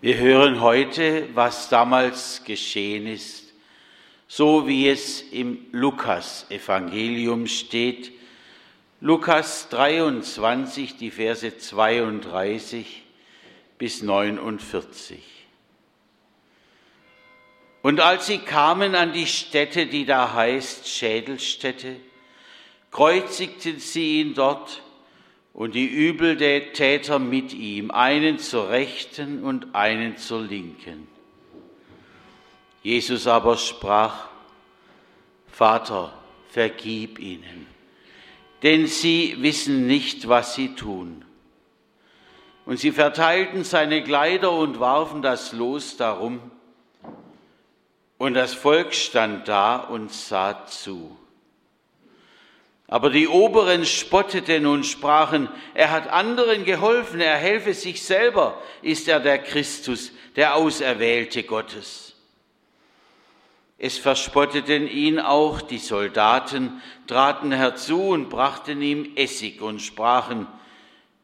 Wir hören heute, was damals geschehen ist, so wie es im Lukas-Evangelium steht. Lukas 23, die Verse 32 bis 49. Und als sie kamen an die Stätte, die da heißt Schädelstätte, kreuzigten sie ihn dort und die Übeltäter mit ihm, einen zur rechten und einen zur linken. Jesus aber sprach, Vater, vergib ihnen, denn sie wissen nicht, was sie tun. Und sie verteilten seine Kleider und warfen das Los darum, und das Volk stand da und sah zu. Aber die Oberen spotteten und sprachen, er hat anderen geholfen, er helfe sich selber, ist er der Christus, der Auserwählte Gottes. Es verspotteten ihn auch die Soldaten, traten herzu und brachten ihm Essig und sprachen,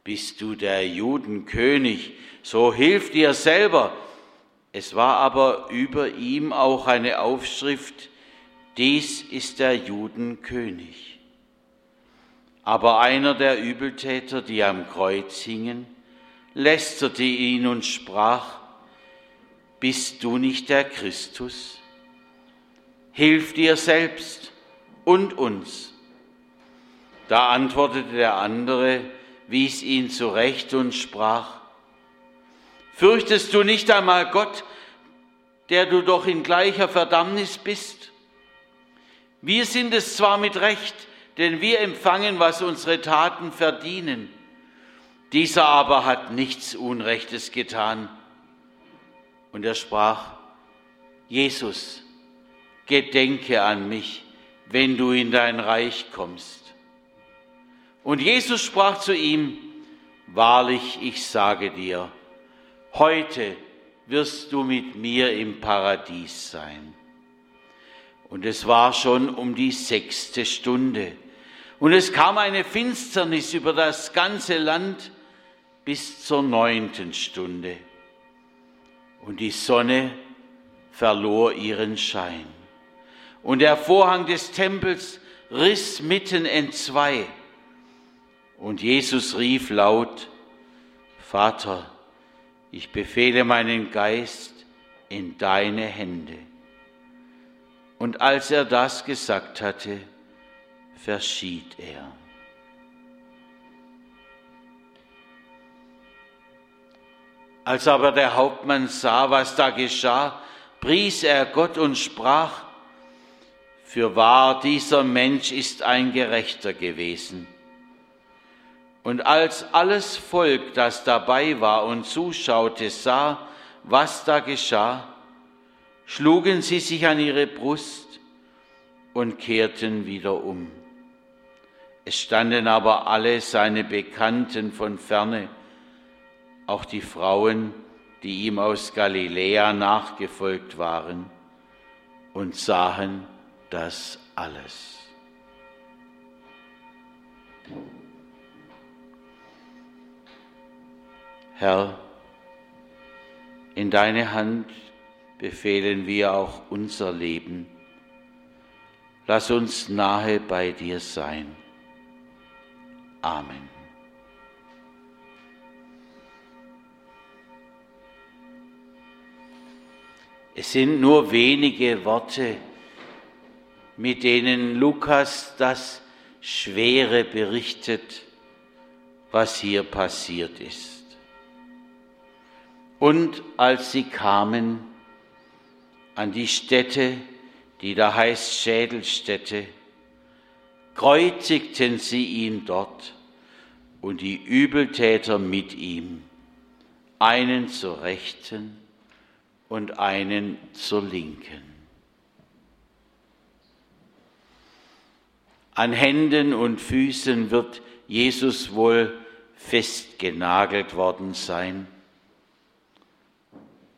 bist du der Judenkönig, so hilf dir selber. Es war aber über ihm auch eine Aufschrift, dies ist der Judenkönig. Aber einer der Übeltäter, die am Kreuz hingen, lästerte ihn und sprach, Bist du nicht der Christus? Hilf dir selbst und uns. Da antwortete der andere, wies ihn zurecht und sprach, Fürchtest du nicht einmal Gott, der du doch in gleicher Verdammnis bist? Wir sind es zwar mit Recht, denn wir empfangen, was unsere Taten verdienen. Dieser aber hat nichts Unrechtes getan. Und er sprach, Jesus, gedenke an mich, wenn du in dein Reich kommst. Und Jesus sprach zu ihm, Wahrlich, ich sage dir, heute wirst du mit mir im Paradies sein. Und es war schon um die sechste Stunde. Und es kam eine Finsternis über das ganze Land bis zur neunten Stunde. Und die Sonne verlor ihren Schein. Und der Vorhang des Tempels riss mitten entzwei. Und Jesus rief laut, Vater, ich befehle meinen Geist in deine Hände. Und als er das gesagt hatte, verschied er. Als aber der Hauptmann sah, was da geschah, pries er Gott und sprach, für wahr, dieser Mensch ist ein Gerechter gewesen. Und als alles Volk, das dabei war und zuschaute, sah, was da geschah, schlugen sie sich an ihre Brust und kehrten wieder um. Es standen aber alle seine Bekannten von ferne, auch die Frauen, die ihm aus Galiläa nachgefolgt waren, und sahen das alles. Herr, in deine Hand befehlen wir auch unser Leben. Lass uns nahe bei dir sein. Amen. Es sind nur wenige Worte, mit denen Lukas das Schwere berichtet, was hier passiert ist. Und als sie kamen an die Stätte, die da heißt Schädelstätte, kreuzigten sie ihn dort und die Übeltäter mit ihm, einen zur rechten und einen zur linken. An Händen und Füßen wird Jesus wohl festgenagelt worden sein.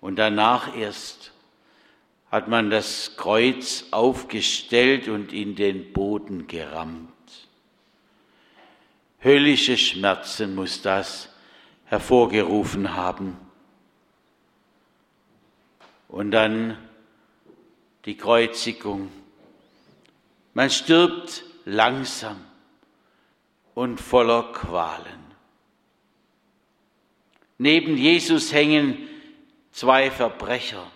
Und danach erst hat man das Kreuz aufgestellt und in den Boden gerammt. Höllische Schmerzen muss das hervorgerufen haben. und dann die Kreuzigung. Man stirbt langsam und voller Qualen. Neben Jesus hängen zwei Verbrecher.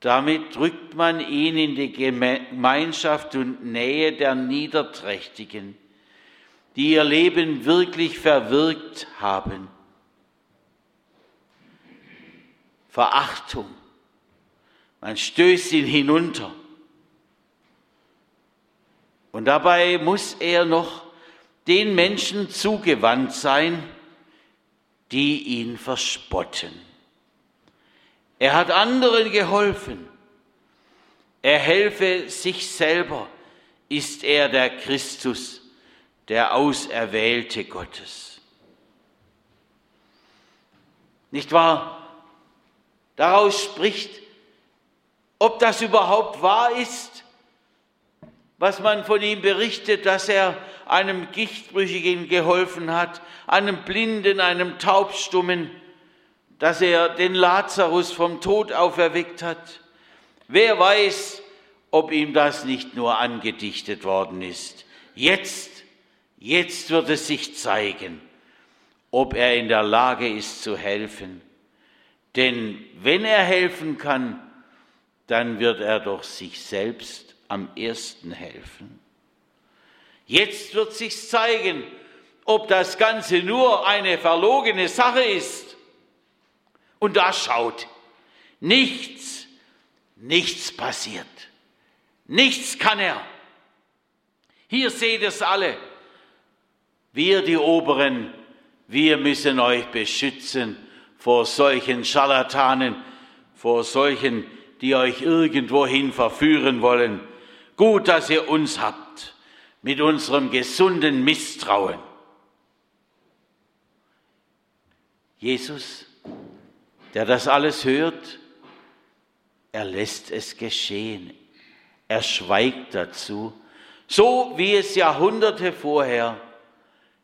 Damit drückt man ihn in die Gemeinschaft und Nähe der Niederträchtigen, die ihr Leben wirklich verwirkt haben. Verachtung. Man stößt ihn hinunter. Und dabei muss er noch den Menschen zugewandt sein, die ihn verspotten. Er hat anderen geholfen. Er helfe sich selber. Ist er der Christus, der Auserwählte Gottes? Nicht wahr? Daraus spricht, ob das überhaupt wahr ist, was man von ihm berichtet, dass er einem Gichtbrüchigen geholfen hat, einem Blinden, einem Taubstummen, dass er den Lazarus vom Tod auferweckt hat. Wer weiß, ob ihm das nicht nur angedichtet worden ist. Jetzt, jetzt wird es sich zeigen, ob er in der Lage ist zu helfen. Denn wenn er helfen kann, dann wird er doch sich selbst am ersten helfen. Jetzt wird sich zeigen, ob das Ganze nur eine verlogene Sache ist. Und da schaut, nichts, nichts passiert. Nichts kann er. Hier seht es alle. Wir, die Oberen, wir müssen euch beschützen vor solchen Scharlatanen, vor solchen, die euch irgendwohin verführen wollen. Gut, dass ihr uns habt mit unserem gesunden Misstrauen. Jesus, der das alles hört, er lässt es geschehen. Er schweigt dazu, so wie es Jahrhunderte vorher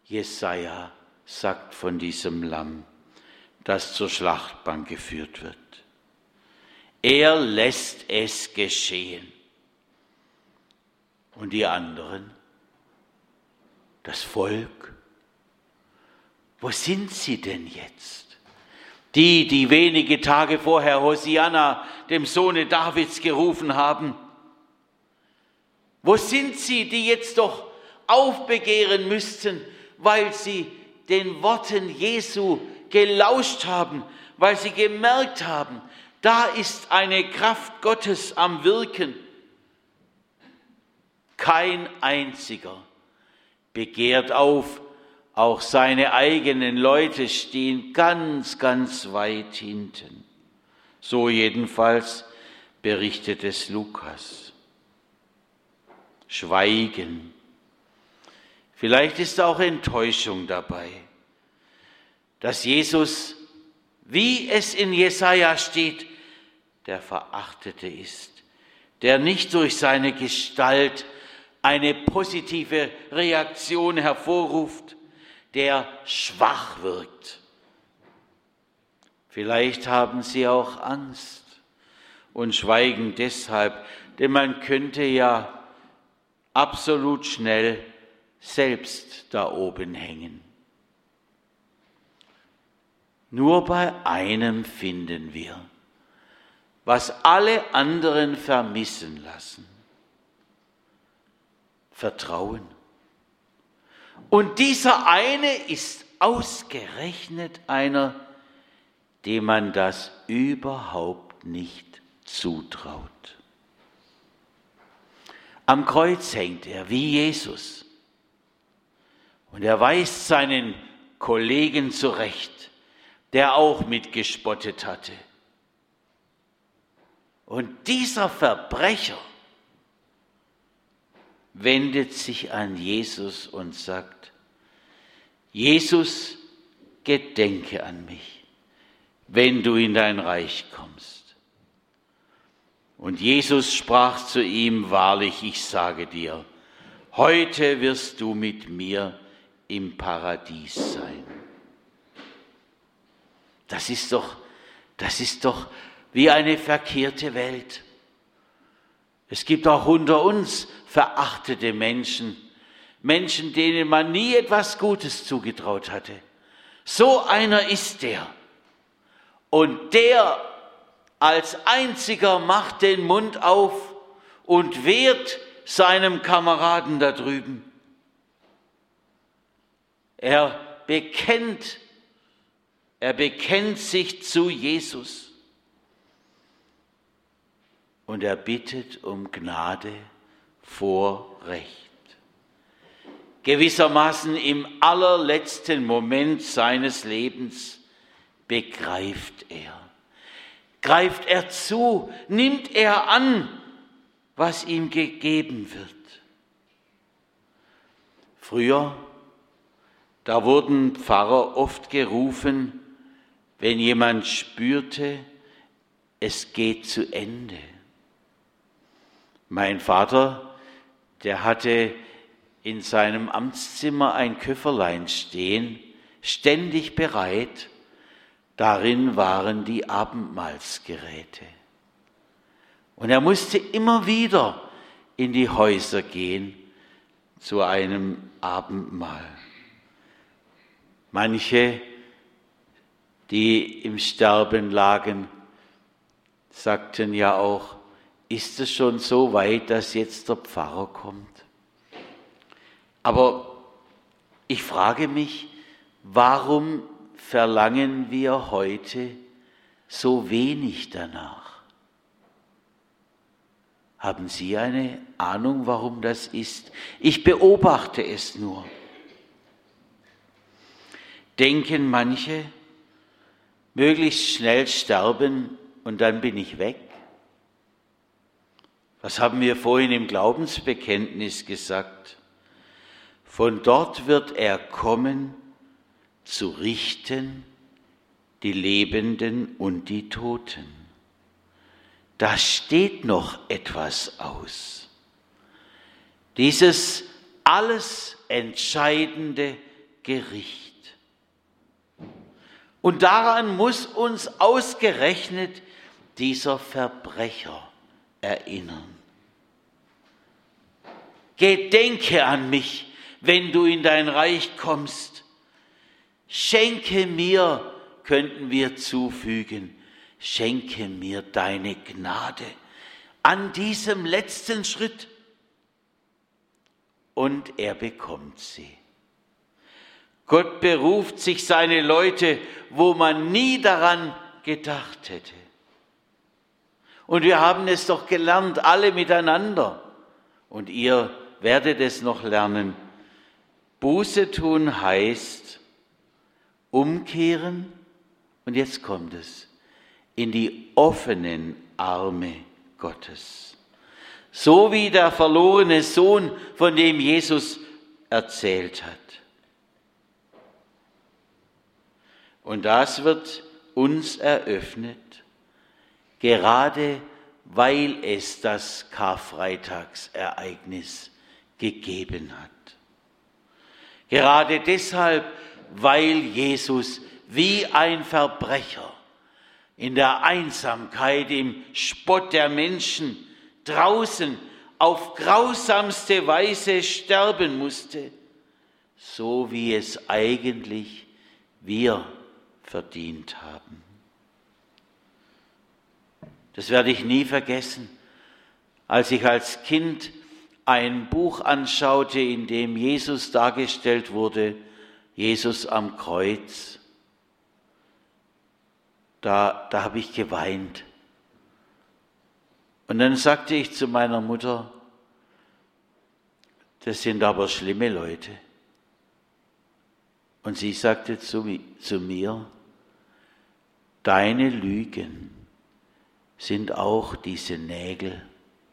Jesaja sagt von diesem Lamm, das zur Schlachtbank geführt wird. Er lässt es geschehen. Und die anderen? Das Volk? Wo sind sie denn jetzt? Die, die wenige Tage vorher Hosianna, dem Sohne Davids, gerufen haben. Wo sind sie, die jetzt doch aufbegehren müssten, weil sie den Worten Jesu gelauscht haben, weil sie gemerkt haben, da ist eine Kraft Gottes am Wirken kein einziger begehrt auf, auch seine eigenen Leute stehen ganz, ganz weit hinten. So jedenfalls berichtet es Lukas. Schweigen. Vielleicht ist auch Enttäuschung dabei, dass Jesus, wie es in Jesaja steht, der Verachtete ist, der nicht durch seine Gestalt eine positive Reaktion hervorruft, der schwach wirkt. Vielleicht haben sie auch Angst und schweigen deshalb, denn man könnte ja absolut schnell selbst da oben hängen. Nur bei einem finden wir, was alle anderen vermissen lassen. Vertrauen. Und dieser eine ist ausgerechnet einer, dem man das überhaupt nicht zutraut. Am Kreuz hängt er wie Jesus. Und er weist seinen Kollegen zurecht, der auch mitgespottet hatte. Und dieser Verbrecher, wendet sich an Jesus und sagt, Jesus, gedenke an mich, wenn du in dein Reich kommst. Und Jesus sprach zu ihm, wahrlich, ich sage dir, heute wirst du mit mir im Paradies sein. Das ist doch Das ist doch wie eine verkehrte Welt. Es gibt auch unter uns verachtete Menschen, Menschen, denen man nie etwas Gutes zugetraut hatte. So einer ist der. Und der als einziger macht den Mund auf und wehrt seinem Kameraden da drüben. Er bekennt, er bekennt sich zu Jesus und er bittet um Gnade vor Recht. Gewissermaßen im allerletzten Moment seines Lebens begreift er, greift er zu, nimmt er an, was ihm gegeben wird. Früher, da wurden Pfarrer oft gerufen, wenn jemand spürte, es geht zu Ende. Mein Vater, der hatte in seinem Amtszimmer ein Köfferlein stehen, ständig bereit, darin waren die Abendmahlsgeräte. Und er musste immer wieder in die Häuser gehen zu einem Abendmahl. Manche, die im Sterben lagen, sagten ja auch, ist es schon so weit, dass jetzt der Pfarrer kommt? Aber ich frage mich, warum verlangen wir heute so wenig danach? Haben Sie eine Ahnung, warum das ist? Ich beobachte es nur. Denken manche, möglichst schnell sterben und dann bin ich weg? Was haben wir vorhin im Glaubensbekenntnis gesagt? Von dort wird er kommen, zu richten die Lebenden und die Toten da steht noch etwas aus. Dieses alles entscheidende Gericht. Und daran muss uns ausgerechnet dieser Verbrecher erinnern. Gedenke an mich, wenn du in dein Reich kommst. Schenke mir, könnten wir zufügen, schenke mir deine Gnade an diesem letzten Schritt. Und er bekommt sie. Gott beruft sich seine Leute, wo man nie daran gedacht hätte. Und wir haben es doch gelernt, alle miteinander. Und ihr werdet es noch lernen. Buße tun heißt umkehren. Und jetzt kommt es in die offenen Arme Gottes. So wie der verlorene Sohn, von dem Jesus erzählt hat. Und das wird uns eröffnet, gerade weil es das Karfreitagsereignis gegeben hat. Gerade deshalb, weil Jesus wie ein Verbrecher in der Einsamkeit, im Spott der Menschen draußen auf grausamste Weise sterben musste, so wie es eigentlich wir verdient haben. Das werde ich nie vergessen, als ich als Kind ein Buch anschaute, in dem Jesus dargestellt wurde, Jesus am Kreuz da, da habe ich geweint. Und dann sagte ich zu meiner Mutter, das sind aber schlimme Leute. Und sie sagte zu, zu mir, deine Lügen sind auch diese Nägel,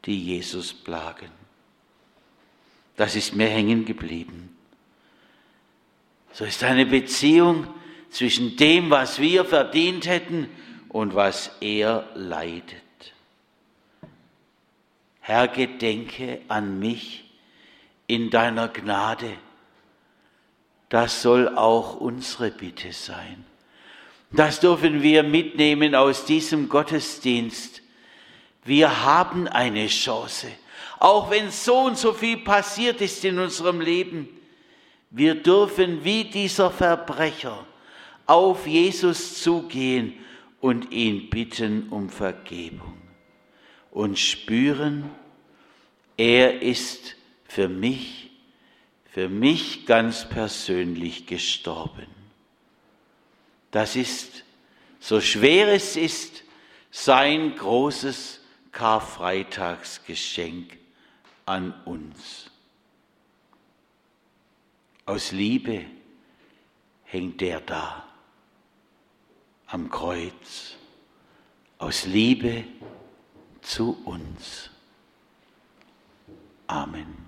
die Jesus plagen. Das ist mir hängen geblieben. So ist eine Beziehung zwischen dem, was wir verdient hätten und was er leidet. Herr, gedenke an mich in deiner Gnade. Das soll auch unsere Bitte sein. Das dürfen wir mitnehmen aus diesem Gottesdienst. Wir haben eine Chance, auch wenn so und so viel passiert ist in unserem Leben. Wir dürfen wie dieser Verbrecher auf Jesus zugehen und ihn bitten um Vergebung und spüren, er ist für mich, für mich ganz persönlich gestorben. Das ist, so schwer es ist, sein großes Karfreitagsgeschenk an uns. Aus Liebe hängt er da am Kreuz. Aus Liebe zu uns. Amen.